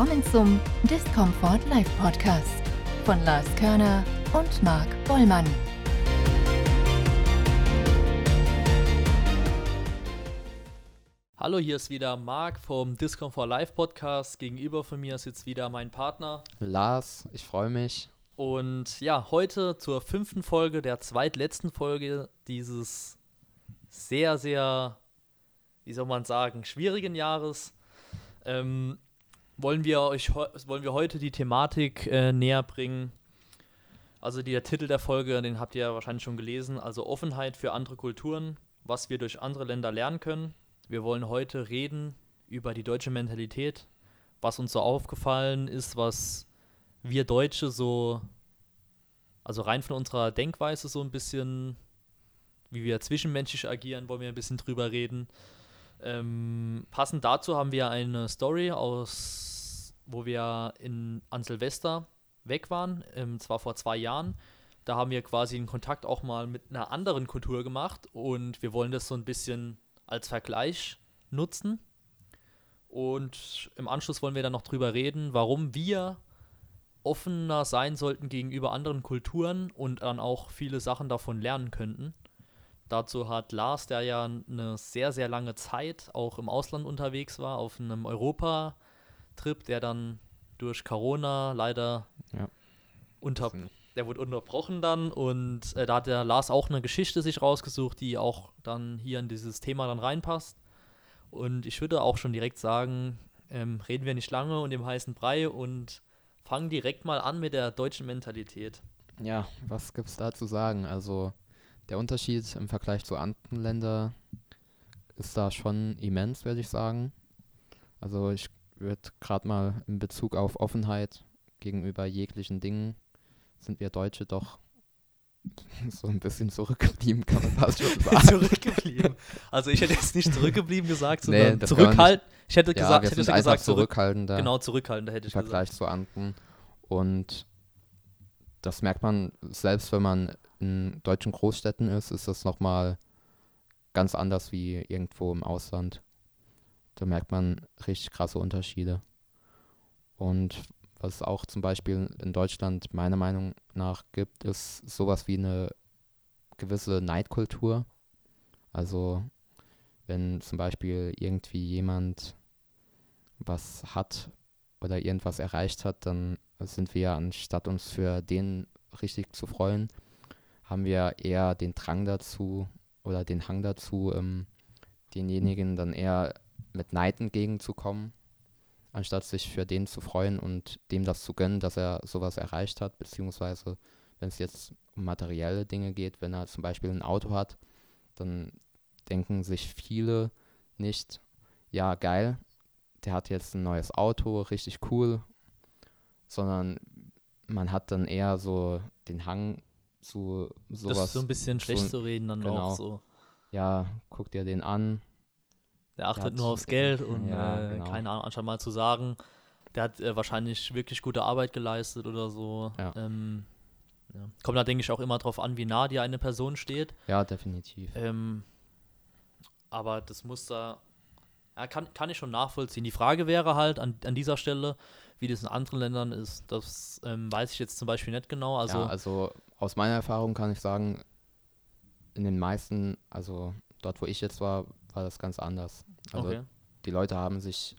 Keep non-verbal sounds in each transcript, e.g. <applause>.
Willkommen zum Discomfort Live Podcast von Lars Körner und Marc Bollmann. Hallo, hier ist wieder Marc vom Discomfort Live Podcast. Gegenüber von mir sitzt wieder mein Partner. Lars, ich freue mich. Und ja, heute zur fünften Folge, der zweitletzten Folge dieses sehr, sehr, wie soll man sagen, schwierigen Jahres. Ähm, wollen wir euch wollen wir heute die Thematik äh, näher bringen. Also der Titel der Folge, den habt ihr ja wahrscheinlich schon gelesen, also Offenheit für andere Kulturen, was wir durch andere Länder lernen können. Wir wollen heute reden über die deutsche Mentalität, was uns so aufgefallen ist, was wir Deutsche so, also rein von unserer Denkweise so ein bisschen, wie wir zwischenmenschlich agieren, wollen wir ein bisschen drüber reden. Ähm, passend dazu haben wir eine Story aus, wo wir in, an Silvester weg waren, ähm, zwar vor zwei Jahren. Da haben wir quasi einen Kontakt auch mal mit einer anderen Kultur gemacht und wir wollen das so ein bisschen als Vergleich nutzen. Und im Anschluss wollen wir dann noch drüber reden, warum wir offener sein sollten gegenüber anderen Kulturen und dann auch viele Sachen davon lernen könnten. Dazu hat Lars, der ja eine sehr, sehr lange Zeit auch im Ausland unterwegs war, auf einem Europa-Trip, der dann durch Corona leider ja. unter, der wurde unterbrochen dann und äh, da hat der Lars auch eine Geschichte sich rausgesucht, die auch dann hier in dieses Thema dann reinpasst. Und ich würde auch schon direkt sagen, ähm, reden wir nicht lange und im heißen Brei und fangen direkt mal an mit der deutschen Mentalität. Ja, was gibt es da zu sagen? Also der Unterschied im Vergleich zu anderen Ländern ist da schon immens, würde ich sagen. Also ich würde gerade mal in Bezug auf Offenheit gegenüber jeglichen Dingen sind wir Deutsche doch <laughs> so ein bisschen zurückgeblieben, kann man fast schon <laughs> sagen. zurückgeblieben. Also ich hätte jetzt nicht zurückgeblieben gesagt, sondern nee, zurückhaltend. Ich hätte ja, gesagt, ich hätte gesagt zurückhaltender. Genau, zurückhaltender hätte ich Im Vergleich zu anderen. Und das merkt man, selbst wenn man in deutschen Großstädten ist, ist das nochmal ganz anders wie irgendwo im Ausland. Da merkt man richtig krasse Unterschiede. Und was auch zum Beispiel in Deutschland meiner Meinung nach gibt, ist sowas wie eine gewisse Neidkultur. Also wenn zum Beispiel irgendwie jemand was hat oder irgendwas erreicht hat, dann sind wir, anstatt uns für den richtig zu freuen, haben wir eher den Drang dazu oder den Hang dazu, ähm, denjenigen dann eher mit Neid entgegenzukommen, anstatt sich für den zu freuen und dem das zu gönnen, dass er sowas erreicht hat, beziehungsweise wenn es jetzt um materielle Dinge geht, wenn er zum Beispiel ein Auto hat, dann denken sich viele nicht, ja geil, der hat jetzt ein neues Auto, richtig cool, sondern man hat dann eher so den Hang zu sowas. Das ist so ein bisschen schlecht zu reden dann genau. auch so. Ja, guck dir den an. Der achtet der nur aufs Geld und ja, äh, genau. keine Ahnung, anstatt mal zu sagen, der hat äh, wahrscheinlich wirklich gute Arbeit geleistet oder so. Ja. Ähm, ja. Kommt da, denke ich, auch immer drauf an, wie nah dir eine Person steht. Ja, definitiv. Ähm, aber das muss da, ja, kann, kann ich schon nachvollziehen. Die Frage wäre halt an, an dieser Stelle, wie das in anderen Ländern ist, das ähm, weiß ich jetzt zum Beispiel nicht genau. Also, ja, also aus meiner Erfahrung kann ich sagen, in den meisten, also dort, wo ich jetzt war, war das ganz anders. Also okay. die Leute haben sich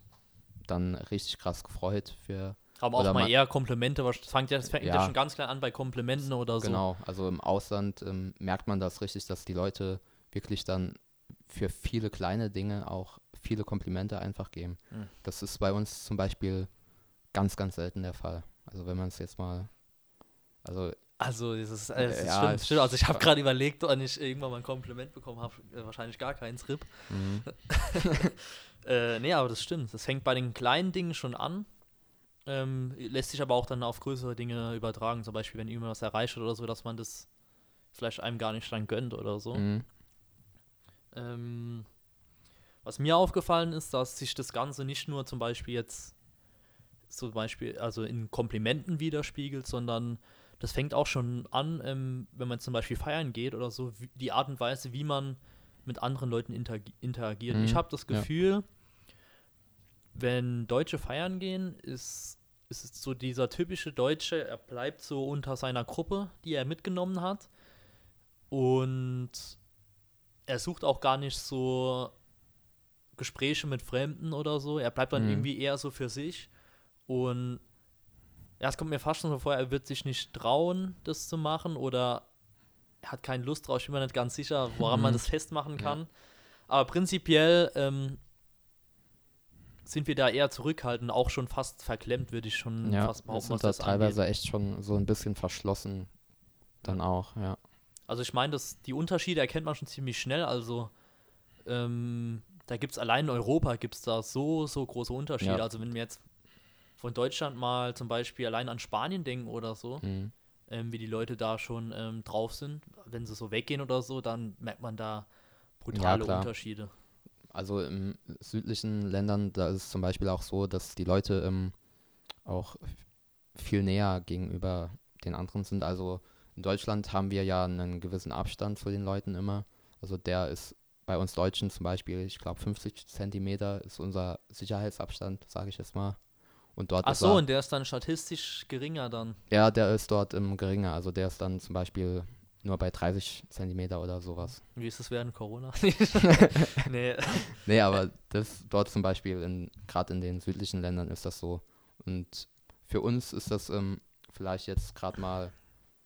dann richtig krass gefreut für. Haben auch mal eher Komplimente, das fängt ja, das fängt ja, ja schon ganz klein an bei Komplimenten oder so. Genau, also im Ausland ähm, merkt man das richtig, dass die Leute wirklich dann für viele kleine Dinge auch viele Komplimente einfach geben. Mhm. Das ist bei uns zum Beispiel ganz, ganz selten der Fall. Also wenn man es jetzt mal, also also, das ist, das ja, stimmt, stimmt. Also, ich habe gerade überlegt, ob ich irgendwann mal ein Kompliment bekommen habe. Äh, wahrscheinlich gar keins, RIP. Mhm. <laughs> äh, nee, aber das stimmt. Das fängt bei den kleinen Dingen schon an. Ähm, lässt sich aber auch dann auf größere Dinge übertragen. Zum Beispiel, wenn irgendwas was erreicht oder so, dass man das vielleicht einem gar nicht dann gönnt oder so. Mhm. Ähm, was mir aufgefallen ist, dass sich das Ganze nicht nur zum Beispiel jetzt zum Beispiel also in Komplimenten widerspiegelt, sondern das fängt auch schon an, ähm, wenn man zum Beispiel feiern geht oder so, wie, die Art und Weise, wie man mit anderen Leuten interagi interagiert. Mhm. Ich habe das Gefühl, ja. wenn Deutsche feiern gehen, ist, ist es so dieser typische Deutsche, er bleibt so unter seiner Gruppe, die er mitgenommen hat. Und er sucht auch gar nicht so Gespräche mit Fremden oder so. Er bleibt dann Mhm. irgendwie eher so für sich. Und ja, es kommt mir fast schon so vor, er wird sich nicht trauen, das zu machen oder er hat keine Lust drauf. Ich bin mir nicht ganz sicher, woran man Mhm. das festmachen Ja. kann. Aber prinzipiell ähm, sind wir da eher zurückhaltend, auch schon fast verklemmt, würde ich schon Ja, fast behaupten, sind da teilweise angeht. echt schon so ein bisschen verschlossen. Dann auch, ja. Also ich meine, dass die Unterschiede erkennt man schon ziemlich schnell. Also ähm, da gibt es allein in Europa gibt es da so, so große Unterschiede. Ja. Also wenn wir jetzt von Deutschland mal zum Beispiel allein an Spanien denken oder so, Mhm. ähm, wie die Leute da schon ähm, drauf sind, wenn sie so weggehen oder so, dann merkt man da brutale klar. Unterschiede. Also im südlichen Ländern, da ist es zum Beispiel auch so, dass die Leute ähm, auch viel näher gegenüber den anderen sind. Also in Deutschland haben wir ja einen gewissen Abstand zu den Leuten immer. Also der ist bei uns Deutschen zum Beispiel, ich glaube 50 Zentimeter ist unser Sicherheitsabstand, sage ich jetzt mal. Und dort Ach ist so, er, und der ist dann statistisch geringer dann. ja, der ist dort im geringer. Also der ist dann zum Beispiel nur bei 30 Zentimeter oder sowas. Wie ist es während Corona? <laughs> <laughs> nee. Nee, aber das dort zum Beispiel, in, gerade in den südlichen Ländern ist das so. Und für uns ist das ähm, vielleicht jetzt gerade mal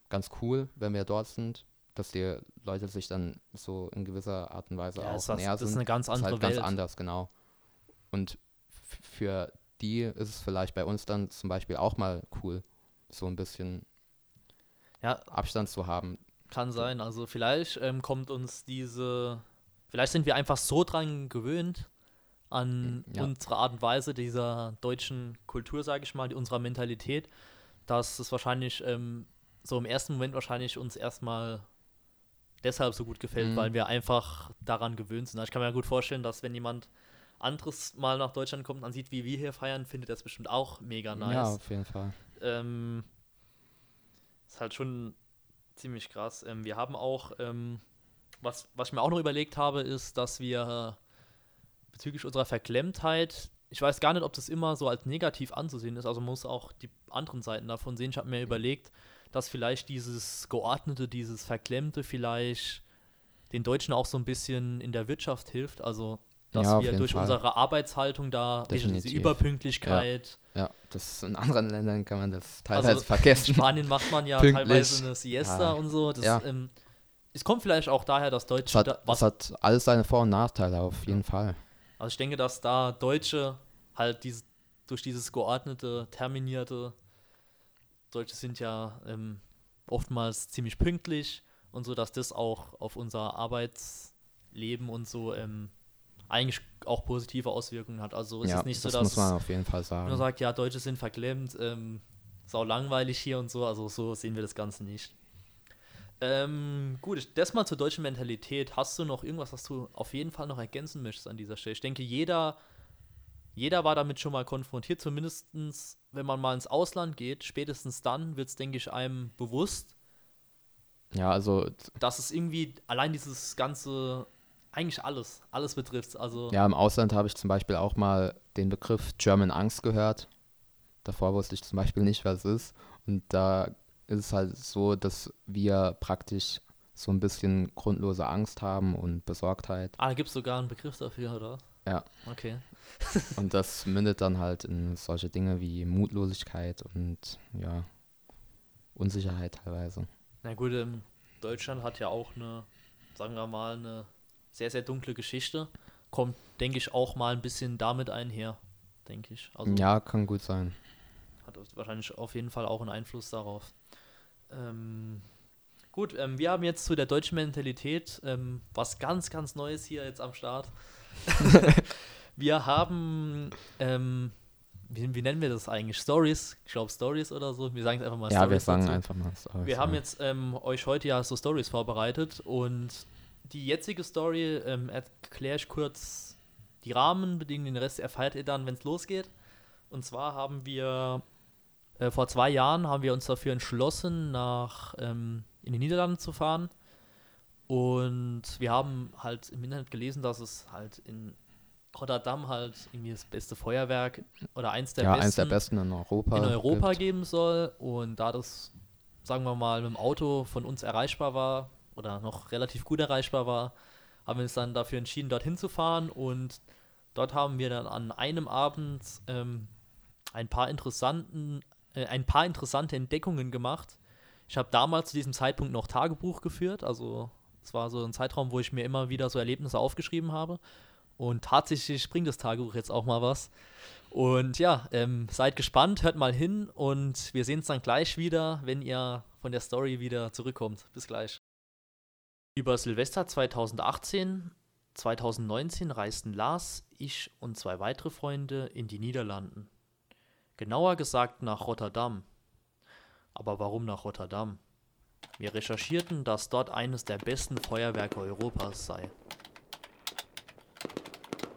ganz cool, wenn wir dort sind, dass die Leute sich dann so in gewisser Art und Weise Ja, auch näher das ist sind. eine ganz Das ist andere halt ganz Welt. anders, genau. Und für die ist es vielleicht bei uns dann zum Beispiel auch mal cool, so ein bisschen Ja, Abstand zu haben. Kann sein. Also vielleicht ähm, kommt uns diese, vielleicht sind wir einfach so dran gewöhnt an Ja. unsere Art und Weise dieser deutschen Kultur, sage ich mal, unserer Mentalität, dass es wahrscheinlich ähm, so im ersten Moment wahrscheinlich uns erstmal deshalb so gut gefällt, Mhm. weil wir einfach daran gewöhnt sind. Also Ich kann mir gut vorstellen, dass wenn jemand anderes mal nach Deutschland kommt und sieht, wie wir hier feiern, findet er es bestimmt auch mega nice. Ja, auf jeden Fall. Ähm, ist halt schon ziemlich krass. Ähm, wir haben auch, ähm, was, was ich mir auch noch überlegt habe, ist, dass wir bezüglich unserer Verklemmtheit, ich weiß gar nicht, ob das immer so als negativ anzusehen ist, also man muss auch die anderen Seiten davon sehen. Ich habe mir überlegt, dass vielleicht dieses Geordnete, dieses Verklemmte vielleicht den Deutschen auch so ein bisschen in der Wirtschaft hilft. Also, dass Ja, wir durch Fall. unsere Arbeitshaltung da, diese Definitiv. Überpünktlichkeit, Ja, das in anderen Ländern kann man das teilweise Also, vergessen. in Spanien macht man ja Pünktlich. teilweise eine Siesta Ja. und so. Das, Ja. ähm, es kommt vielleicht auch daher, dass Deutsche, hat, da, es hat alles seine Vor- und Nachteile, auf jeden Fall. also ich denke, dass da Deutsche halt dieses, durch dieses geordnete, terminierte, Deutsche sind ja ähm, oftmals ziemlich pünktlich und so, dass das auch auf unser Arbeitsleben und so ähm, eigentlich auch positive Auswirkungen hat. Also ist ja, es nicht so, das dass muss man auf jeden Fall sagen. nur sagt, ja, Deutsche sind verklemmt, ähm, sau langweilig hier und so, also so sehen wir das Ganze nicht. Ähm, gut, das mal zur deutschen Mentalität. Hast du noch irgendwas, was du auf jeden Fall noch ergänzen möchtest an dieser Stelle? Ich denke, jeder, jeder war damit schon mal konfrontiert, zumindest wenn man mal ins Ausland geht. Spätestens dann wird es, denke ich, einem bewusst, ja, also dass es irgendwie allein dieses ganze, eigentlich alles, alles betrifft. Also, ja, im Ausland habe ich zum Beispiel auch mal den Begriff German Angst gehört. Davor wusste ich zum Beispiel nicht, was es ist. Und da ist es halt so, dass wir praktisch so ein bisschen grundlose Angst haben und Besorgtheit. ah, da gibt es sogar einen Begriff dafür, oder? Ja. Okay. <laughs> Und das mündet dann halt in solche Dinge wie Mutlosigkeit und ja, Unsicherheit teilweise. Na gut, ähm, Deutschland hat ja auch eine, sagen wir mal, eine sehr, sehr dunkle Geschichte. Kommt, denke ich, auch mal ein bisschen damit einher, denke ich. Also Ja, kann gut sein. hat wahrscheinlich auf jeden Fall auch einen Einfluss darauf. Ähm, gut, ähm, wir haben jetzt zu der deutschen Mentalität ähm, was ganz, ganz Neues hier jetzt am Start. <laughs> wir haben, ähm, wie, wie nennen wir das eigentlich? Stories? Ich glaube Stories oder so. Wir sagen es einfach mal Ja, wir Stories sagen dazu. einfach mal Stories, Wir haben jetzt ähm, euch heute ja so Stories vorbereitet und die jetzige Story ähm, erkläre ich kurz die Rahmenbedingungen, den Rest erfahrt ihr dann, wenn es losgeht. Und zwar haben wir äh, vor zwei Jahren haben wir uns dafür entschlossen, nach ähm, in die Niederlande zu fahren. Und wir haben halt im Internet gelesen, dass es halt in Rotterdam halt irgendwie das beste Feuerwerk oder eins der ja, besten eins der besten in Europa. in Europa gibt. geben soll. Und da das, sagen wir mal, mit dem Auto von uns erreichbar war oder noch relativ gut erreichbar war, haben wir uns dann dafür entschieden, dorthin zu fahren. Und dort haben wir dann an einem Abend ähm, ein paar interessanten, äh, ein paar interessante Entdeckungen gemacht. Ich habe damals zu diesem Zeitpunkt noch Tagebuch geführt, also es war so ein Zeitraum, wo ich mir immer wieder so Erlebnisse aufgeschrieben habe. Und tatsächlich bringt das Tagebuch jetzt auch mal was. Und ja, ähm, seid gespannt, hört mal hin und wir sehen uns dann gleich wieder, wenn ihr von der Story wieder zurückkommt. Bis gleich. Über Silvester 2018, 2019 reisten Lars, ich und zwei weitere Freunde in die Niederlanden. Genauer gesagt nach Rotterdam. Aber warum nach Rotterdam? Wir recherchierten, dass dort eines der besten Feuerwerke Europas sei.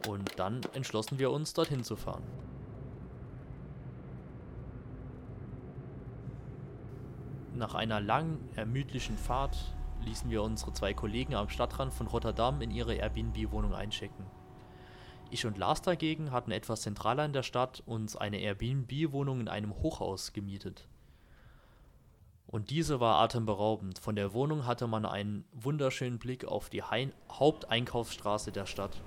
Und dann entschlossen wir uns, dorthin zu fahren. Nach einer langen, ermüdlichen Fahrt ließen wir unsere zwei Kollegen am Stadtrand von Rotterdam in ihre Airbnb-Wohnung einchecken. Ich und Lars dagegen hatten etwas zentraler in der Stadt uns eine Airbnb-Wohnung in einem Hochhaus gemietet. Und diese war atemberaubend. Von der Wohnung hatte man einen wunderschönen Blick auf die Hain Haupteinkaufsstraße der Stadt.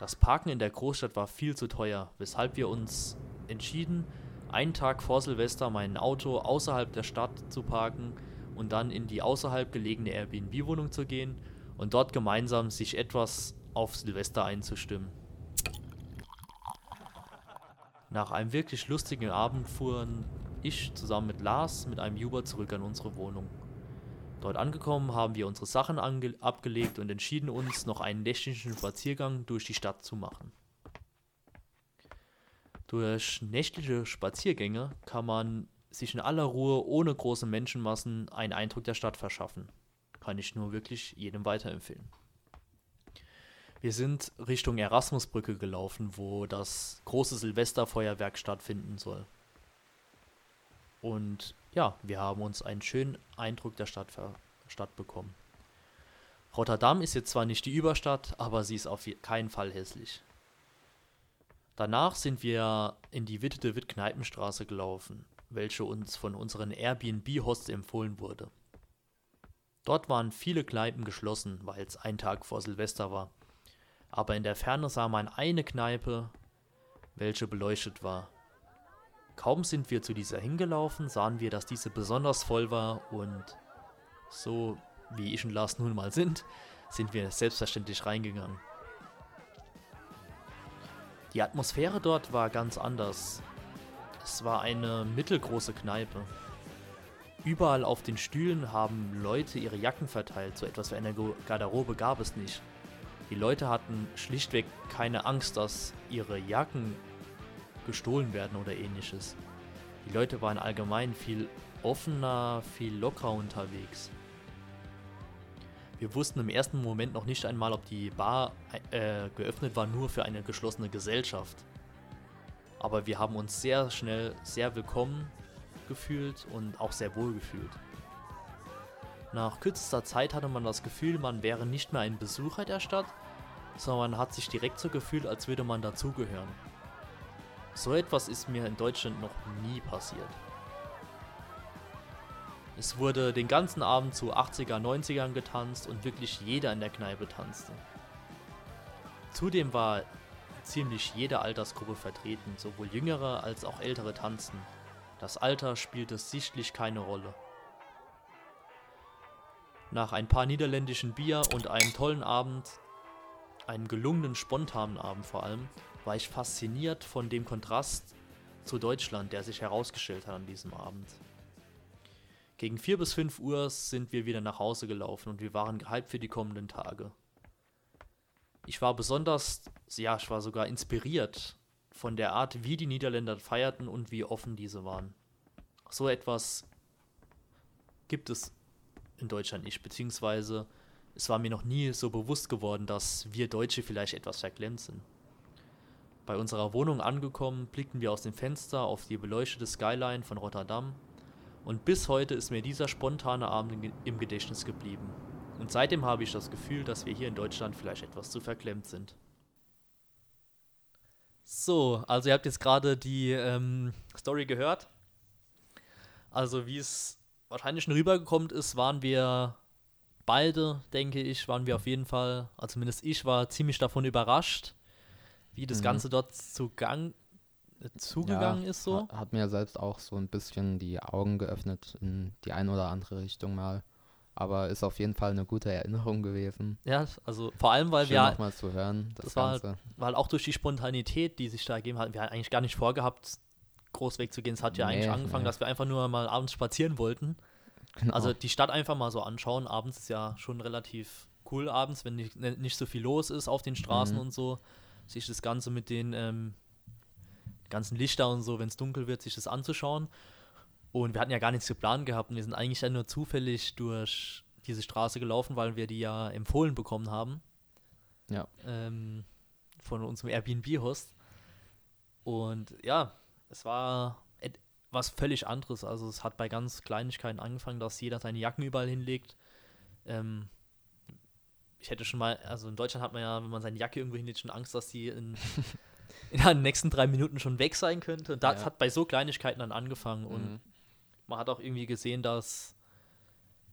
Das Parken in der Großstadt war viel zu teuer, weshalb wir uns entschieden, einen Tag vor Silvester mein Auto außerhalb der Stadt zu parken und dann in die außerhalb gelegene Airbnb-Wohnung zu gehen und dort gemeinsam sich etwas auf Silvester einzustimmen. Nach einem wirklich lustigen Abend fuhren ich zusammen mit Lars mit einem Uber zurück an unsere Wohnung. Dort angekommen haben wir unsere Sachen abgelegt und entschieden uns, noch einen nächtlichen Spaziergang durch die Stadt zu machen. Durch nächtliche Spaziergänge kann man sich in aller Ruhe ohne große Menschenmassen einen Eindruck der Stadt verschaffen. Kann ich nur wirklich jedem weiterempfehlen. Wir sind Richtung Erasmusbrücke gelaufen, wo das große Silvesterfeuerwerk stattfinden soll. Und ja, wir haben uns einen schönen Eindruck der Stadt, Stadt bekommen. Rotterdam ist jetzt zwar nicht die Überstadt, aber sie ist auf keinen Fall hässlich. Danach sind wir in die Witte de Witt Kneipenstraße gelaufen, welche uns von unseren Airbnb-Hosts empfohlen wurde. Dort waren viele Kneipen geschlossen, weil es ein Tag vor Silvester war. Aber in der Ferne sah man eine Kneipe, welche beleuchtet war. Kaum sind wir zu dieser hingelaufen, sahen wir, dass diese besonders voll war und so wie ich und Lars nun mal sind, sind wir selbstverständlich reingegangen. Die Atmosphäre dort war ganz anders. Es war eine mittelgroße Kneipe. Überall auf den Stühlen haben Leute ihre Jacken verteilt, so etwas wie eine Garderobe gab es nicht. Die Leute hatten schlichtweg keine Angst, dass ihre Jacken gestohlen werden oder ähnliches. Die Leute waren allgemein viel offener, viel lockerer unterwegs. Wir wussten im ersten Moment noch nicht einmal, ob die Bar äh, geöffnet war nur für eine geschlossene Gesellschaft. Aber wir haben uns sehr schnell sehr willkommen gefühlt und auch sehr wohl gefühlt. Nach kürzester Zeit hatte man das Gefühl, man wäre nicht mehr ein Besucher der Stadt, sondern man hat sich direkt so gefühlt, als würde man dazugehören. So etwas ist mir in Deutschland noch nie passiert. Es wurde den ganzen Abend zu 80er, 90ern getanzt und wirklich jeder in der Kneipe tanzte. Zudem war ziemlich jede Altersgruppe vertreten, sowohl jüngere als auch ältere tanzten. Das Alter spielte sichtlich keine Rolle. Nach ein paar niederländischen Bier und einem tollen Abend, einem gelungenen spontanen Abend vor allem, war ich fasziniert von dem Kontrast zu Deutschland, der sich herausgestellt hat an diesem Abend. Gegen 4 bis 5 Uhr sind wir wieder nach Hause gelaufen und wir waren gehypt für die kommenden Tage. Ich war besonders, ja, ich war sogar inspiriert von der Art, wie die Niederländer feierten und wie offen diese waren. So etwas gibt es in Deutschland nicht, beziehungsweise es war mir noch nie so bewusst geworden, dass wir Deutsche vielleicht etwas verklemmt sind. Bei unserer Wohnung angekommen, blickten wir aus dem Fenster auf die beleuchtete Skyline von Rotterdam Und bis heute ist mir dieser spontane Abend im Gedächtnis geblieben. Und seitdem habe ich das Gefühl, dass wir hier in Deutschland vielleicht etwas zu verklemmt sind. So, also ihr habt jetzt gerade die ähm, Story gehört. Also wie es wahrscheinlich schon rübergekommen ist, waren wir beide, denke ich, waren wir auf jeden Fall, also zumindest ich war ziemlich davon überrascht, wie das mhm. Ganze dort zugang, äh, zugegangen ja, ist so. Hat, mir selbst auch so ein bisschen die Augen geöffnet in die eine oder andere Richtung mal. Aber ist auf jeden Fall eine gute Erinnerung gewesen. Ja, also vor allem, weil Schön wir. nochmal zu hören. Das, das war, war halt auch durch die Spontanität, die sich da ergeben hat. Wir hatten eigentlich gar nicht vorgehabt, groß wegzugehen. Es hat ja nee, eigentlich angefangen, nee. dass wir einfach nur mal abends spazieren wollten. Genau. Also die Stadt einfach mal so anschauen. Abends ist ja schon relativ cool abends, wenn nicht, ne, nicht so viel los ist auf den Straßen mhm. und so. Sich das Ganze mit den ähm, ganzen Lichter und so, wenn es dunkel wird, sich das anzuschauen. Und wir hatten ja gar nichts geplant gehabt und wir sind eigentlich dann nur zufällig durch diese Straße gelaufen, weil wir die ja empfohlen bekommen haben. Ja. Ähm, von unserem Airbnb-Host. Und ja, es war was völlig anderes. Also es hat bei ganz Kleinigkeiten angefangen, dass jeder seine Jacken überall hinlegt. Ähm, ich hätte schon mal, also in Deutschland hat man ja, wenn man seine Jacke irgendwo hinlegt, schon Angst, dass die in, <laughs> in den nächsten drei Minuten schon weg sein könnte. Und das ja. hat bei so Kleinigkeiten dann angefangen. Und mhm. man hat auch irgendwie gesehen, dass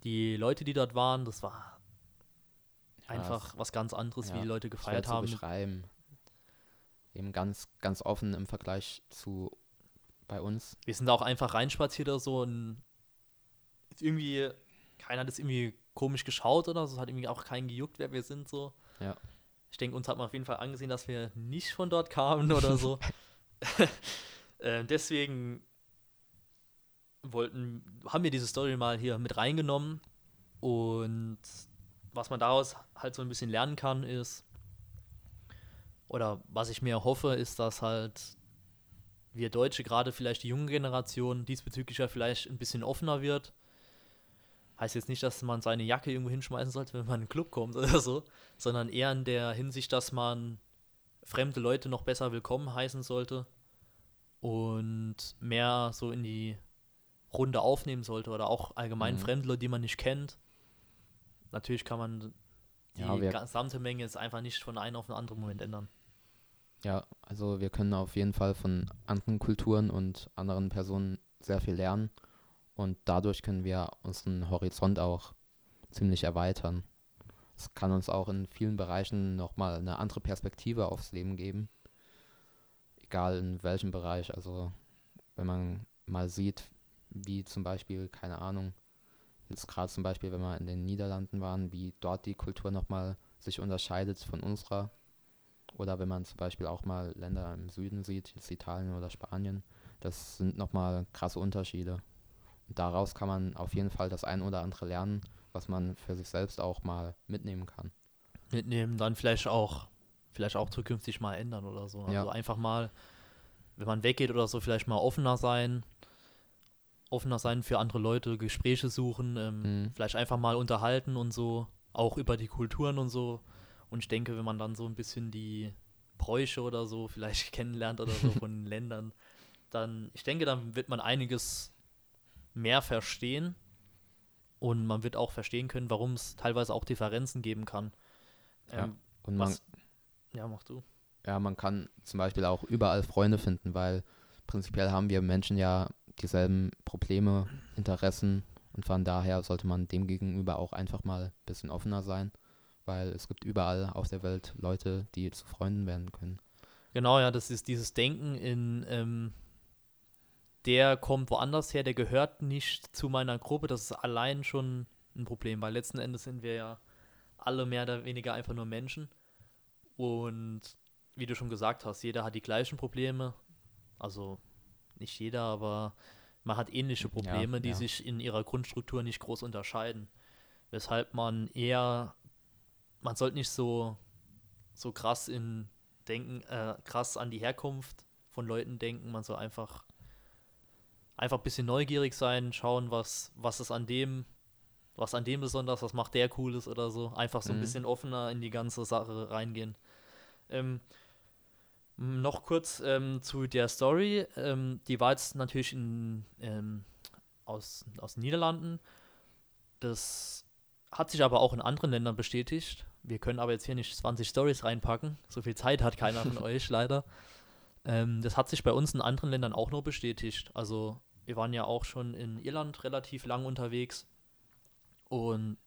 die Leute, die dort waren, das war einfach was ganz anderes, ja, wie die Leute gefeiert haben. beschreiben. Eben ganz, ganz offen im Vergleich zu bei uns. Wir sind da auch einfach reinspaziert oder so und irgendwie, keiner hat es irgendwie komisch geschaut oder so, es hat irgendwie auch keinen gejuckt, wer wir sind so. Ja. Ich denke, uns hat man auf jeden Fall angesehen, dass wir nicht von dort kamen oder so. <laughs> äh, deswegen wollten, haben wir diese Story mal hier mit reingenommen und was man daraus halt so ein bisschen lernen kann ist, oder was ich mir hoffe, ist, dass halt wir Deutsche, gerade vielleicht die junge Generation, diesbezüglich ja vielleicht ein bisschen offener wird. Heißt jetzt nicht, dass man seine Jacke irgendwo hinschmeißen sollte, wenn man in einen Club kommt <laughs> oder so, sondern eher in der Hinsicht, dass man fremde Leute noch besser willkommen heißen sollte und mehr so in die Runde aufnehmen sollte oder auch allgemein mhm. fremde Leute, die man nicht kennt. Natürlich kann man die ja, gesamte Menge jetzt einfach nicht von einem auf einen anderen Moment ändern. Ja, also wir können auf jeden Fall von anderen Kulturen und anderen Personen sehr viel lernen und dadurch können wir unseren Horizont auch ziemlich erweitern. Es kann uns auch in vielen Bereichen nochmal eine andere Perspektive aufs Leben geben. Egal in welchem Bereich. Also wenn man mal sieht, wie zum Beispiel, keine Ahnung, jetzt gerade zum Beispiel, wenn wir in den Niederlanden waren, wie dort die Kultur nochmal sich unterscheidet von unserer oder wenn man zum Beispiel auch mal Länder im Süden sieht, jetzt Italien oder Spanien, das sind nochmal krasse Unterschiede. Und daraus kann man auf jeden Fall das ein oder andere lernen, was man für sich selbst auch mal mitnehmen kann. Mitnehmen, dann vielleicht auch, vielleicht auch zukünftig mal ändern oder so. Also ja. einfach mal, wenn man weggeht oder so, vielleicht mal offener sein, offener sein für andere Leute, Gespräche suchen, ähm, mhm. vielleicht einfach mal unterhalten und so, auch über die Kulturen und so. Und ich denke, wenn man dann so ein bisschen die Bräuche oder so vielleicht <laughs> kennenlernt oder so von Ländern, dann, ich denke, dann wird man einiges mehr verstehen und man wird auch verstehen können, warum es teilweise auch Differenzen geben kann. Ähm, ja, und man, ja, mach du. Ja, man kann zum Beispiel auch überall Freunde finden, weil prinzipiell haben wir Menschen ja dieselben Probleme, Interessen und von daher sollte man dem gegenüber auch einfach mal ein bisschen offener sein weil es gibt überall auf der Welt Leute, die zu Freunden werden können. Genau, ja, das ist dieses Denken in, ähm, der kommt woanders her, der gehört nicht zu meiner Gruppe, das ist allein schon ein Problem, weil letzten Endes sind wir ja alle mehr oder weniger einfach nur Menschen. Und wie du schon gesagt hast, jeder hat die gleichen Probleme. Also nicht jeder, aber man hat ähnliche Probleme, ja, die ja. sich in ihrer Grundstruktur nicht groß unterscheiden. Weshalb man eher man sollte nicht so, so krass in denken, äh, krass an die Herkunft von Leuten denken. Man soll einfach, einfach ein bisschen neugierig sein, schauen, was, was ist an dem, was an dem besonders, was macht der Cooles oder so. Einfach so ein mhm. bisschen offener in die ganze Sache reingehen. Ähm, noch kurz ähm, zu der Story. Ähm, die war jetzt natürlich in, ähm, aus, aus den Niederlanden. Das hat sich aber auch in anderen Ländern bestätigt. Wir können aber jetzt hier nicht 20 Stories reinpacken. So viel Zeit hat keiner von <laughs> euch leider. Ähm, das hat sich bei uns in anderen Ländern auch nur bestätigt. Also wir waren ja auch schon in Irland relativ lang unterwegs und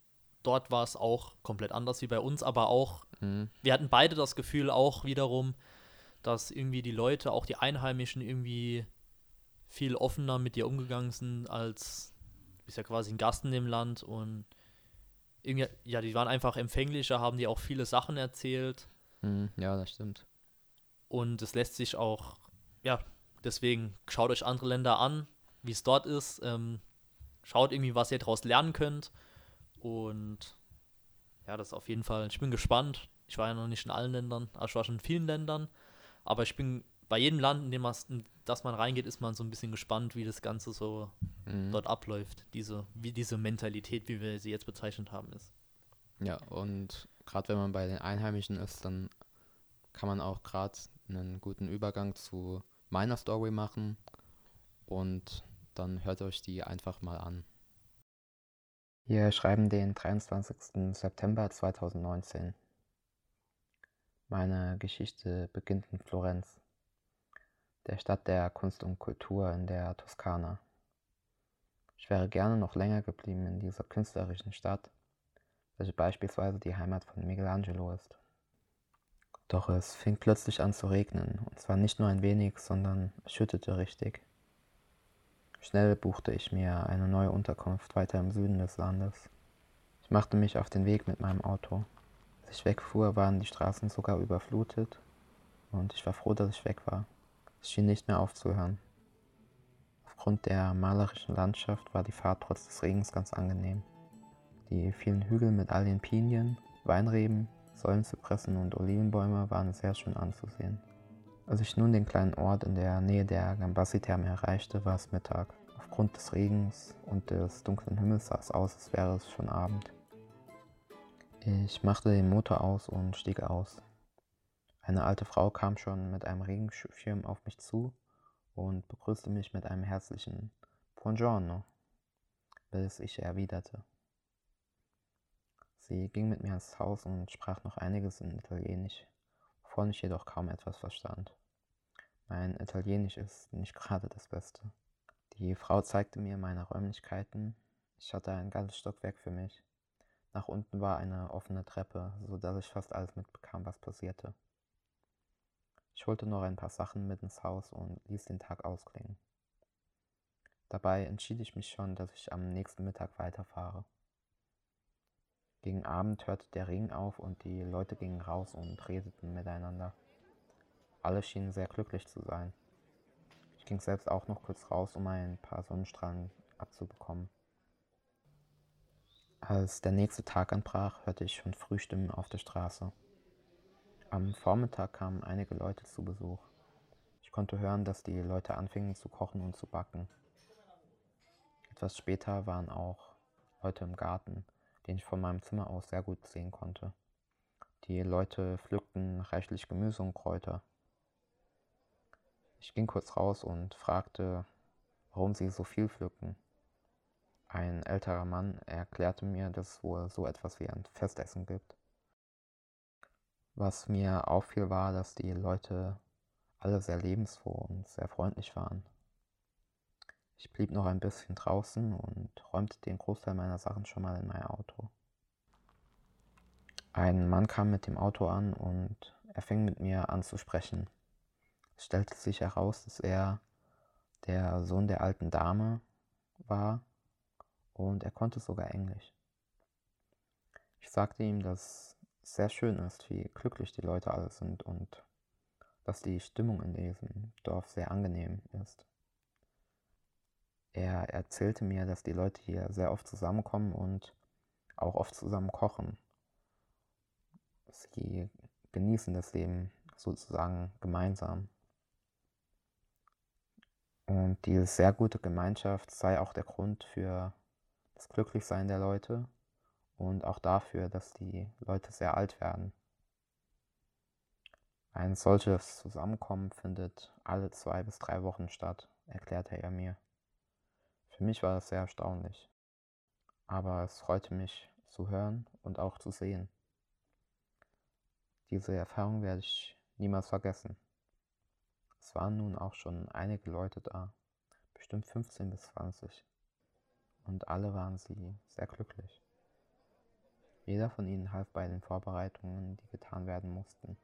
dort war es auch komplett anders wie bei uns, aber auch, mhm. wir hatten beide das Gefühl auch wiederum, dass irgendwie die Leute, auch die Einheimischen irgendwie viel offener mit dir umgegangen sind als, du bist ja quasi ein Gast in dem Land und irgendwie, ja, die waren einfach empfänglicher, haben dir auch viele Sachen erzählt. Mhm, ja, das stimmt. Und es lässt sich auch, ja, deswegen schaut euch andere Länder an, wie es dort ist. Ähm, schaut irgendwie, was ihr daraus lernen könnt. Und ja, das ist auf jeden Fall, ich bin gespannt. Ich war ja noch nicht in allen Ländern, also ich war schon in vielen Ländern. Aber ich bin bei jedem Land, in dem man, in das man reingeht, ist man so ein bisschen gespannt, wie das Ganze so mhm. dort abläuft. Diese, wie diese Mentalität, wie wir sie jetzt bezeichnet haben, ist. Ja, und gerade wenn man bei den Einheimischen ist, dann kann man auch gerade einen guten Übergang zu meiner Story machen. Und dann hört euch die einfach mal an. Wir schreiben den 23. September 2019. Meine Geschichte beginnt in Florenz, der Stadt der Kunst und Kultur in der Toskana. Ich wäre gerne noch länger geblieben in dieser künstlerischen Stadt, welche beispielsweise die Heimat von Michelangelo ist. Doch es fing plötzlich an zu regnen, und zwar nicht nur ein wenig, sondern es schüttete richtig. Schnell buchte ich mir eine neue Unterkunft weiter im Süden des Landes. Ich machte mich auf den Weg mit meinem Auto. Als ich wegfuhr, waren die Straßen sogar überflutet und ich war froh, dass ich weg war. Es schien nicht mehr aufzuhören. Aufgrund der malerischen Landschaft war die Fahrt trotz des Regens ganz angenehm. Die vielen Hügel mit all den Pinien, Weinreben, Säulenzypressen und Olivenbäume waren sehr schön anzusehen. Als ich nun den kleinen Ort in der Nähe der Gambassi-Therme erreichte, war es Mittag. Aufgrund des Regens und des dunklen Himmels sah es aus, als wäre es schon Abend. Ich machte den Motor aus und stieg aus. Eine alte Frau kam schon mit einem Regenschirm auf mich zu und begrüßte mich mit einem herzlichen Buongiorno, welches ich erwiderte. Sie ging mit mir ins Haus und sprach noch einiges in Italienisch, wovon ich jedoch kaum etwas verstand. Mein Italienisch ist nicht gerade das Beste. Die Frau zeigte mir meine Räumlichkeiten. Ich hatte ein ganzes Stockwerk für mich. Nach unten war eine offene Treppe, so dass ich fast alles mitbekam, was passierte. Ich holte noch ein paar Sachen mit ins Haus und ließ den Tag ausklingen. Dabei entschied ich mich schon, dass ich am nächsten Mittag weiterfahre. Gegen Abend hörte der Regen auf und die Leute gingen raus und redeten miteinander. Alle schienen sehr glücklich zu sein. Ich ging selbst auch noch kurz raus, um ein paar Sonnenstrahlen abzubekommen. Als der nächste Tag anbrach, hörte ich schon Frühstimmen auf der Straße. Am Vormittag kamen einige Leute zu Besuch. Ich konnte hören, dass die Leute anfingen zu kochen und zu backen. Etwas später waren auch Leute im Garten, den ich von meinem Zimmer aus sehr gut sehen konnte. Die Leute pflückten reichlich Gemüse und Kräuter. Ich ging kurz raus und fragte, warum sie so viel pflücken. Ein älterer Mann erklärte mir, dass es wohl so etwas wie ein Festessen gibt. Was mir auffiel, war, dass die Leute alle sehr lebensfroh und sehr freundlich waren. Ich blieb noch ein bisschen draußen und räumte den Großteil meiner Sachen schon mal in mein Auto. Ein Mann kam mit dem Auto an und er fing mit mir an zu sprechen. Es stellte sich heraus, dass er der Sohn der alten Dame war und er konnte sogar Englisch. Ich sagte ihm, dass sehr schön ist, wie glücklich die Leute alle sind und dass die Stimmung in diesem Dorf sehr angenehm ist. Er erzählte mir, dass die Leute hier sehr oft zusammenkommen und auch oft zusammen kochen. Sie genießen das Leben sozusagen gemeinsam. Und diese sehr gute Gemeinschaft sei auch der Grund für das Glücklichsein der Leute und auch dafür, dass die Leute sehr alt werden. Ein solches Zusammenkommen findet alle zwei bis drei Wochen statt, erklärte er mir. Für mich war das sehr erstaunlich. Aber es freute mich zu hören und auch zu sehen. Diese Erfahrung werde ich niemals vergessen. Es waren nun auch schon einige Leute da, bestimmt 15 bis 20. Und alle waren sie sehr glücklich. Jeder von ihnen half bei den Vorbereitungen, die getan werden mussten.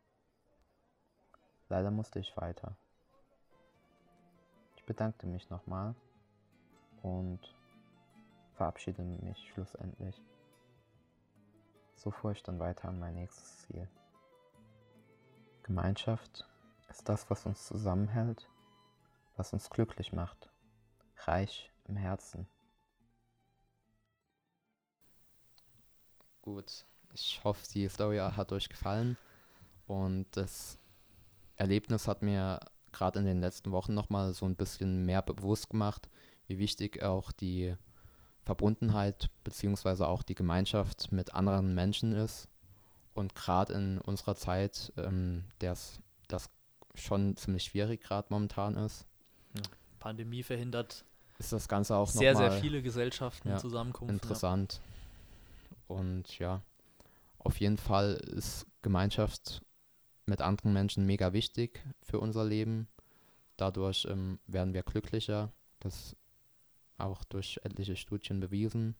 Leider musste ich weiter. Ich bedankte mich nochmal und verabschiedete mich schlussendlich. So fuhr ich dann weiter an mein nächstes Ziel. Gemeinschaft ist das, was uns zusammenhält, was uns glücklich macht, reich im Herzen. Gut, ich hoffe, die Story hat euch gefallen und das Erlebnis hat mir gerade in den letzten Wochen nochmal so ein bisschen mehr bewusst gemacht, wie wichtig auch die Verbundenheit bzw. auch die Gemeinschaft mit anderen Menschen ist. Und gerade in unserer Zeit, ähm, das schon ziemlich schwierig gerade momentan ist. Ja. Pandemie verhindert ist das Ganze auch sehr, sehr viele Gesellschaften ja, Zusammenkunft. Interessant. Ja. Und ja, auf jeden Fall ist Gemeinschaft mit anderen Menschen mega wichtig für unser Leben. Dadurch ähm, werden wir glücklicher. Das auch durch etliche Studien bewiesen.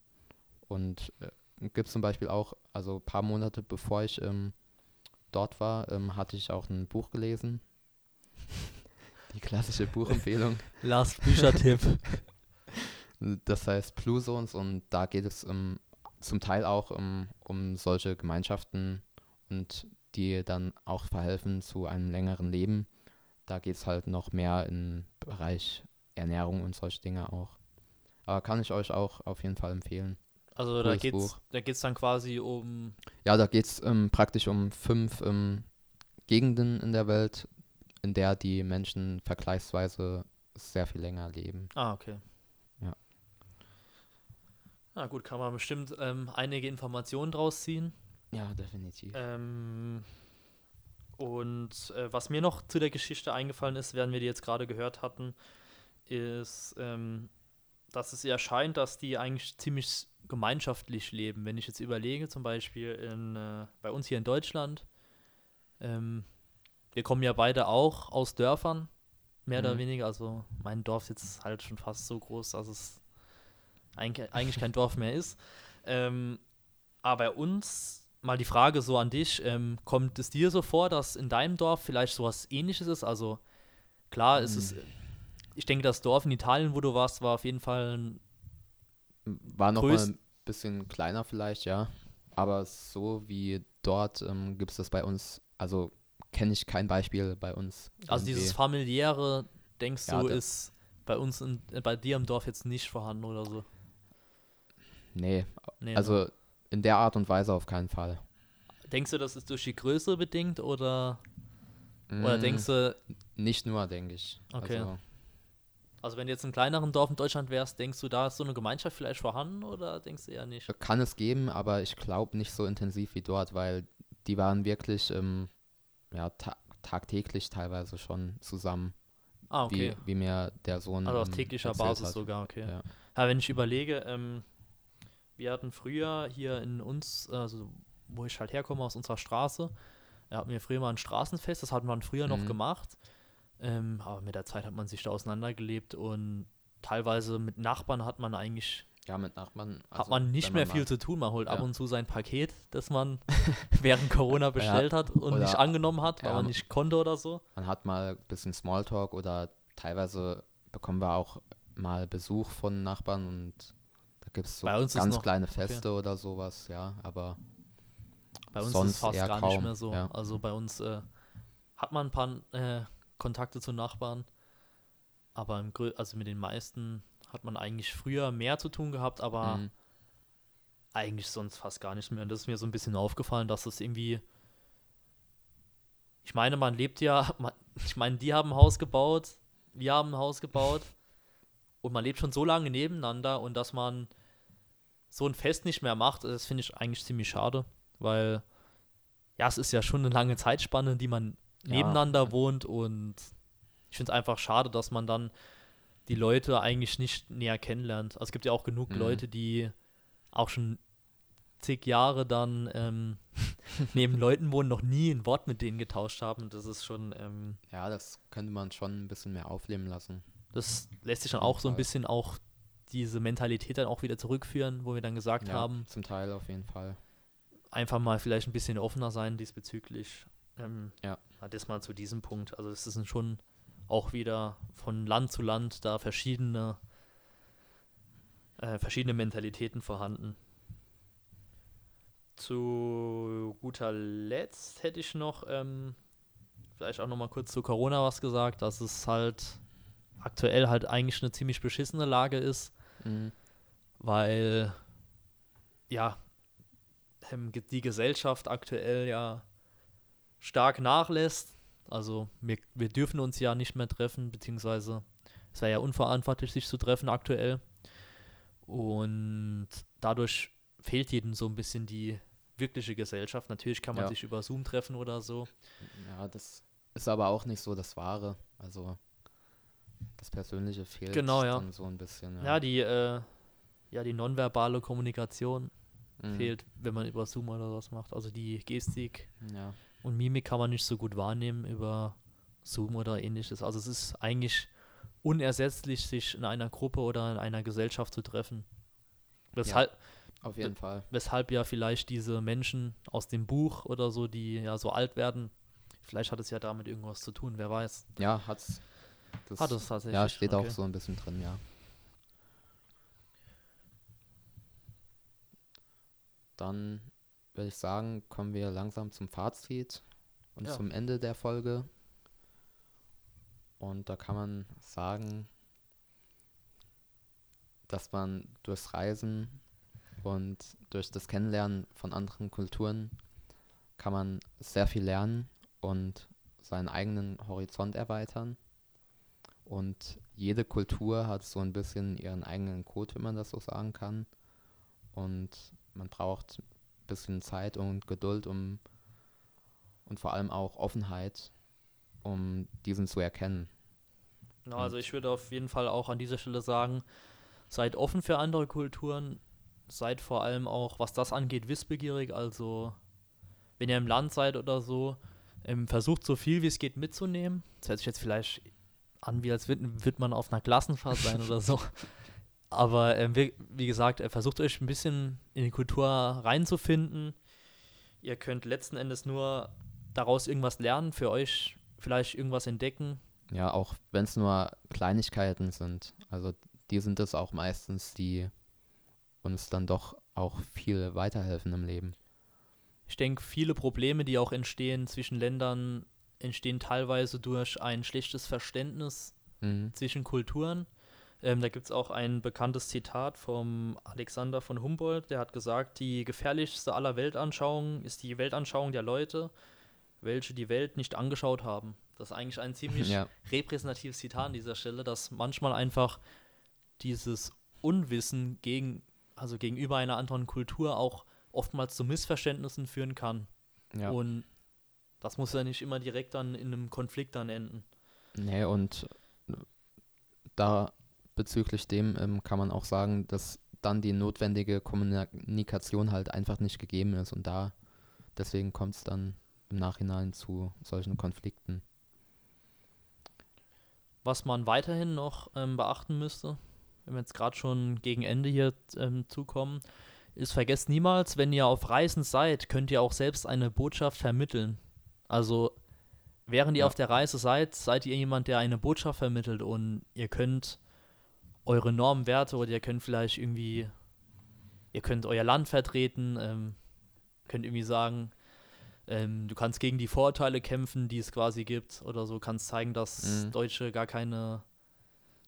Und äh, gibt zum Beispiel auch, also ein paar Monate bevor ich ähm, dort war, ähm, hatte ich auch ein Buch gelesen. <laughs> Die klassische Buchempfehlung. <laughs> Last Büchertipp. Das heißt Blue Zones und da geht es um, zum Teil auch um, um solche Gemeinschaften und die dann auch verhelfen zu einem längeren Leben. Da geht es halt noch mehr im Bereich Ernährung und solche Dinge auch. Aber kann ich euch auch auf jeden Fall empfehlen. Also da geht es da geht's dann quasi um... Ja, da geht es ähm, praktisch um fünf ähm, Gegenden in der Welt, in der die Menschen vergleichsweise sehr viel länger leben. Ah, okay. Na gut, kann man bestimmt ähm, einige Informationen draus ziehen. Ja, definitiv. Ähm, und äh, was mir noch zu der Geschichte eingefallen ist, während wir die jetzt gerade gehört hatten, ist, ähm, dass es ja scheint, dass die eigentlich ziemlich gemeinschaftlich leben. Wenn ich jetzt überlege, zum Beispiel in, äh, bei uns hier in Deutschland, ähm, wir kommen ja beide auch aus Dörfern, mehr mhm. oder weniger. Also mein Dorf ist jetzt halt schon fast so groß, dass es eigentlich, eigentlich kein Dorf mehr ist. Ähm, aber bei uns mal die Frage so an dich, ähm, kommt es dir so vor, dass in deinem Dorf vielleicht sowas ähnliches ist? Also klar, ist es ich denke, das Dorf in Italien, wo du warst, war auf jeden Fall ein war noch mal ein bisschen kleiner vielleicht, ja. Aber so wie dort ähm, gibt es das bei uns, also kenne ich kein Beispiel bei uns. Also irgendwie. dieses familiäre, denkst ja, du, ist bei uns, in, bei dir im Dorf jetzt nicht vorhanden oder so? Nee, nee also ne? in der Art und Weise auf keinen Fall. Denkst du, das ist durch die Größe bedingt oder, mm, oder denkst du... Nicht nur, denke ich. Okay. Also, also wenn du jetzt in kleineren Dorf in Deutschland wärst, denkst du, da ist so eine Gemeinschaft vielleicht vorhanden oder denkst du eher nicht? Kann es geben, aber ich glaube nicht so intensiv wie dort, weil die waren wirklich ähm, ja, ta tagtäglich teilweise schon zusammen. Ah, okay. Wie, wie mir der Sohn. Also auf täglicher Basis hat. sogar, okay. Ja. ja. wenn ich überlege, ähm, wir hatten früher hier in uns, also wo ich halt herkomme, aus unserer Straße, da hatten wir früher mal ein Straßenfest, das hatten wir früher mhm. noch gemacht. Ähm, aber mit der Zeit hat man sich da auseinandergelebt und teilweise mit Nachbarn hat man eigentlich. Ja, mit Nachbarn. Also hat man nicht mehr man viel zu tun. Man holt ja. ab und zu sein Paket, das man <laughs> während Corona bestellt ja, hat und nicht angenommen hat, weil ja, man nicht konnte oder so. Man hat mal ein bisschen Smalltalk oder teilweise bekommen wir auch mal Besuch von Nachbarn und gibt es so ganz kleine Feste okay. oder sowas, ja, aber bei uns sonst ist fast gar kaum. nicht mehr so. Also bei uns äh, hat man ein paar äh, Kontakte zu Nachbarn. Aber im Grö also mit den meisten hat man eigentlich früher mehr zu tun gehabt, aber mhm. eigentlich sonst fast gar nicht mehr. Und das ist mir so ein bisschen aufgefallen, dass es irgendwie. Ich meine, man lebt ja, <laughs> man, ich meine, die haben ein Haus gebaut, wir haben ein Haus gebaut <laughs> und man lebt schon so lange nebeneinander und dass man so ein Fest nicht mehr macht, das finde ich eigentlich ziemlich schade, weil ja, es ist ja schon eine lange Zeitspanne, die man nebeneinander ja. wohnt und ich finde es einfach schade, dass man dann die Leute eigentlich nicht näher kennenlernt. Also es gibt ja auch genug Mhm. Leute, die auch schon zig Jahre dann ähm, <laughs> neben Leuten wohnen, noch nie ein Wort mit denen getauscht haben. Das ist schon, ähm, Ja, das könnte man schon ein bisschen mehr aufleben lassen. das lässt sich dann auch so ein bisschen auch diese Mentalität dann auch wieder zurückführen, wo wir dann gesagt ja, haben, zum Teil auf jeden Fall. einfach mal vielleicht ein bisschen offener sein diesbezüglich. Ähm, Ja. Das mal zu diesem Punkt. Also es sind schon auch wieder von Land zu Land da verschiedene, äh, verschiedene Mentalitäten vorhanden. Zu guter Letzt hätte ich noch ähm, vielleicht auch noch mal kurz zu Corona was gesagt, dass es halt aktuell halt eigentlich eine ziemlich beschissene Lage ist Mhm. weil ja die Gesellschaft aktuell ja stark nachlässt. Also wir, wir dürfen uns ja nicht mehr treffen, beziehungsweise es wäre ja unverantwortlich, sich zu treffen aktuell. Und dadurch fehlt jedem so ein bisschen die wirkliche Gesellschaft. Natürlich kann man Ja. sich über Zoom treffen oder so. Ja, das ist aber auch nicht so das Wahre. Also das Persönliche fehlt Genau, ja. dann so ein bisschen. Ja, die, äh, ja, die nonverbale Kommunikation Mhm. fehlt, wenn man über Zoom oder sowas macht. Also die Gestik Ja. Und Mimik kann man nicht so gut wahrnehmen über Zoom oder ähnliches. Also es ist eigentlich unersetzlich, sich in einer Gruppe oder in einer Gesellschaft zu treffen. Weshalb, Auf jeden Fall. weshalb ja vielleicht diese Menschen aus dem Buch oder so, die ja so alt werden, vielleicht hat es ja damit irgendwas zu tun, wer weiß. Ja, hat's. Das, Hat es tatsächlich. ja, steht okay. auch so ein bisschen drin, ja. Dann würde ich sagen, kommen wir langsam zum Fazit und Ja. zum Ende der Folge. Und da kann man sagen, dass man durchs Reisen und durch das Kennenlernen von anderen Kulturen kann man sehr viel lernen und seinen eigenen Horizont erweitern. Und jede Kultur hat so ein bisschen ihren eigenen Code, wenn man das so sagen kann. Und man braucht ein bisschen Zeit und Geduld um und vor allem auch Offenheit, um diesen zu erkennen. Genau, also ich würde auf jeden Fall auch an dieser Stelle sagen, seid offen für andere Kulturen, seid vor allem auch, was das angeht, wissbegierig. Also wenn ihr im Land seid oder so, ähm, versucht so viel wie es geht mitzunehmen. Das hört sich jetzt vielleicht an, wie als wird, wird man auf einer Klassenfahrt sein oder so. <laughs> Aber ähm, wie, wie gesagt, äh, versucht euch ein bisschen in die Kultur reinzufinden. Ihr könnt letzten Endes nur daraus irgendwas lernen, für euch vielleicht irgendwas entdecken. Ja, auch wenn es nur Kleinigkeiten sind. Also die sind es auch meistens, die uns dann doch auch viel weiterhelfen im Leben. Ich denke, viele Probleme, die auch entstehen zwischen Ländern, entstehen teilweise durch ein schlechtes Verständnis Mhm. zwischen Kulturen. Ähm, da gibt es auch ein bekanntes Zitat vom Alexander von Humboldt, der hat gesagt, die gefährlichste aller Weltanschauungen ist die Weltanschauung der Leute, welche die Welt nicht angeschaut haben. Das ist eigentlich ein ziemlich <laughs> Ja, repräsentatives Zitat an dieser Stelle, dass manchmal einfach dieses Unwissen gegen, also gegenüber einer anderen Kultur auch oftmals zu Missverständnissen führen kann. ja. Und das muss ja nicht immer direkt dann in einem Konflikt dann enden. Nee, und da bezüglich dem ähm, kann man auch sagen, dass dann die notwendige Kommunikation halt einfach nicht gegeben ist und da deswegen kommt es dann im Nachhinein zu solchen Konflikten. Was man weiterhin noch ähm, beachten müsste, wenn wir jetzt gerade schon gegen Ende hier ähm, zukommen, ist, vergesst niemals, wenn ihr auf Reisen seid, könnt ihr auch selbst eine Botschaft vermitteln. Also, während ihr Ja. auf der Reise seid, seid ihr jemand, der eine Botschaft vermittelt und ihr könnt eure Normen, Werte oder ihr könnt vielleicht irgendwie, ihr könnt euer Land vertreten, ähm, könnt irgendwie sagen, ähm, du kannst gegen die Vorurteile kämpfen, die es quasi gibt oder so, kannst zeigen, dass Mhm. Deutsche gar keine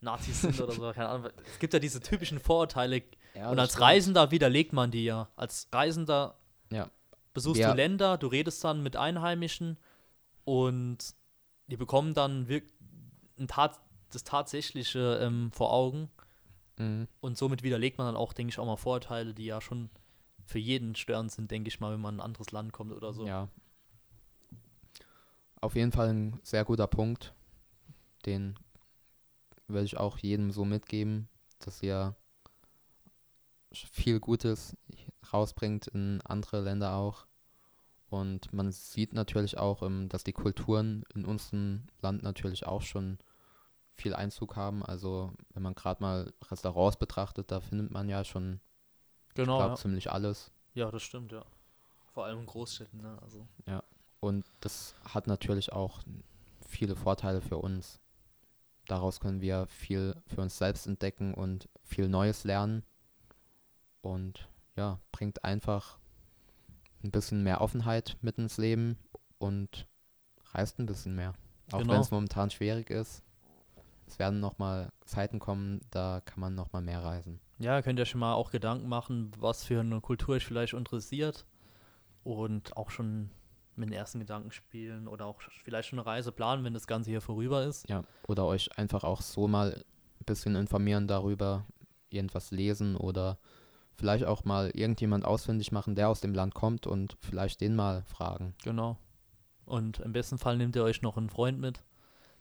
Nazis sind oder so, <laughs> keine Ahnung. Es gibt ja diese typischen Vorurteile Ja, und als stimmt. Reisender widerlegt man die ja. Als Reisender Ja. Besuchst Ja. du Länder, du redest dann mit Einheimischen und die bekommen dann wirk ein Tat das Tatsächliche ähm, vor Augen Mhm. und somit widerlegt man dann auch, denke ich, auch mal Vorurteile, die ja schon für jeden störend sind, denke ich mal, wenn man in ein anderes Land kommt oder so. Ja. Auf jeden Fall ein sehr guter Punkt, den würde ich auch jedem so mitgeben, dass ihr viel Gutes rausbringt in andere Länder auch. Und man sieht natürlich auch, ähm, dass die Kulturen in unserem Land natürlich auch schon viel Einzug haben. Also wenn man gerade mal Restaurants betrachtet, da findet man ja schon Genau. glaub, Ja. ziemlich alles. ja, das stimmt, ja. Vor allem in Großstädten, ne? Also. Und das hat natürlich auch viele Vorteile für uns. Daraus können wir viel für uns selbst entdecken und viel Neues lernen. Und ja, bringt einfach ein bisschen mehr Offenheit mit ins Leben und reist ein bisschen mehr. Auch Genau. wenn es momentan schwierig ist. Es werden nochmal Zeiten kommen, da kann man nochmal mehr reisen. Ja, könnt ihr schon mal auch Gedanken machen, was für eine Kultur euch vielleicht interessiert und auch schon mit den ersten Gedanken spielen oder auch vielleicht schon eine Reise planen, wenn das Ganze hier vorüber ist. Ja, oder euch einfach auch so mal ein bisschen informieren darüber, irgendwas lesen oder vielleicht auch mal irgendjemand ausfindig machen, der aus dem Land kommt und vielleicht den mal fragen. Genau. Und im besten Fall nehmt ihr euch noch einen Freund mit,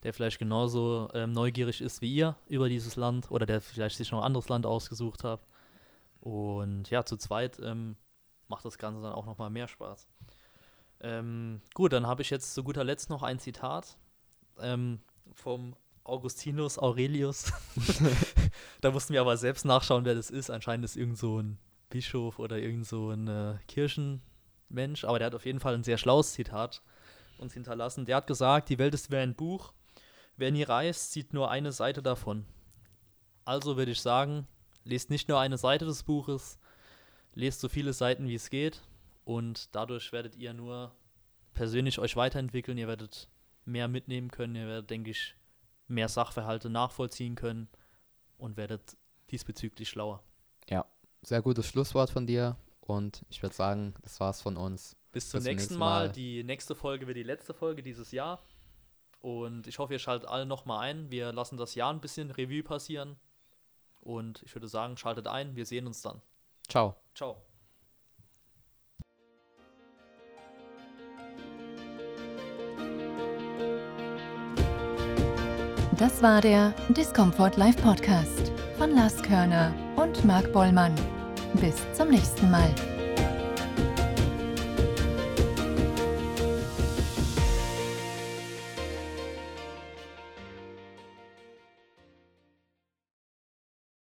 der vielleicht genauso ähm, neugierig ist wie ihr über dieses Land oder der vielleicht sich noch ein anderes Land ausgesucht hat. Und ja, zu zweit ähm, macht das Ganze dann auch nochmal mehr Spaß. Ähm, gut, dann habe ich jetzt zu guter Letzt noch ein Zitat ähm, vom Augustinus Aurelius. <laughs> <laughs> da mussten wir aber selbst nachschauen, wer das ist. Anscheinend ist irgend so ein Bischof oder irgend so ein äh, Kirchenmensch, aber der hat auf jeden Fall ein sehr schlaues Zitat uns hinterlassen. Der hat gesagt, die Welt ist wie ein Buch. Wer nie reist, sieht nur eine Seite davon. Also würde ich sagen, lest nicht nur eine Seite des Buches, lest so viele Seiten wie es geht und dadurch werdet ihr nur persönlich euch weiterentwickeln, ihr werdet mehr mitnehmen können, ihr werdet, denke ich, mehr Sachverhalte nachvollziehen können und werdet diesbezüglich schlauer. Sehr gutes Schlusswort von dir und ich würde sagen, das war's von uns. Bis zum Bis nächsten Mal. Mal. Die nächste Folge wird die letzte Folge dieses Jahr. Und ich hoffe, ihr schaltet alle nochmal ein. Wir lassen das Jahr ein bisschen Revue passieren. Und ich würde sagen, schaltet ein. Wir sehen uns dann. Ciao. Ciao. Das war der Discomfort Live Podcast von Lars Körner und Marc Bollmann. Bis zum nächsten Mal.